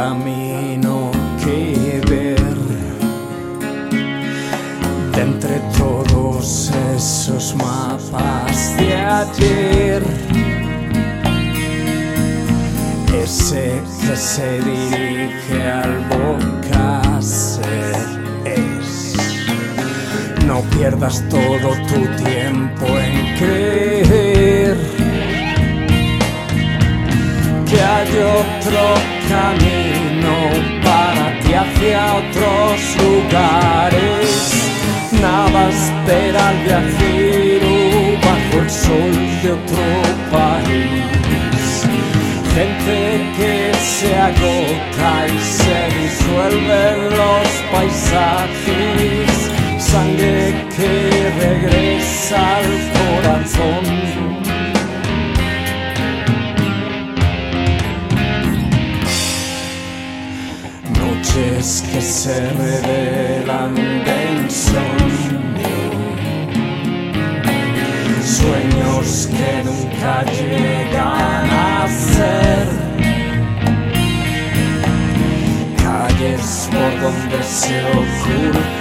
camino que ver de entre todos esos mapas de ayer. Ese que se dirige al bocacer es. No pierdas todo tu tiempo en creer que hay otro camino para ti hacia otros lugares. Nada espera al viajero bajo el sol de otro país. Gente que se agota y se disuelve en los paisajes. Sangre que regresa al Noches que se revelan de insomnio, sueños que nunca llegan a ser, calles por donde se oculta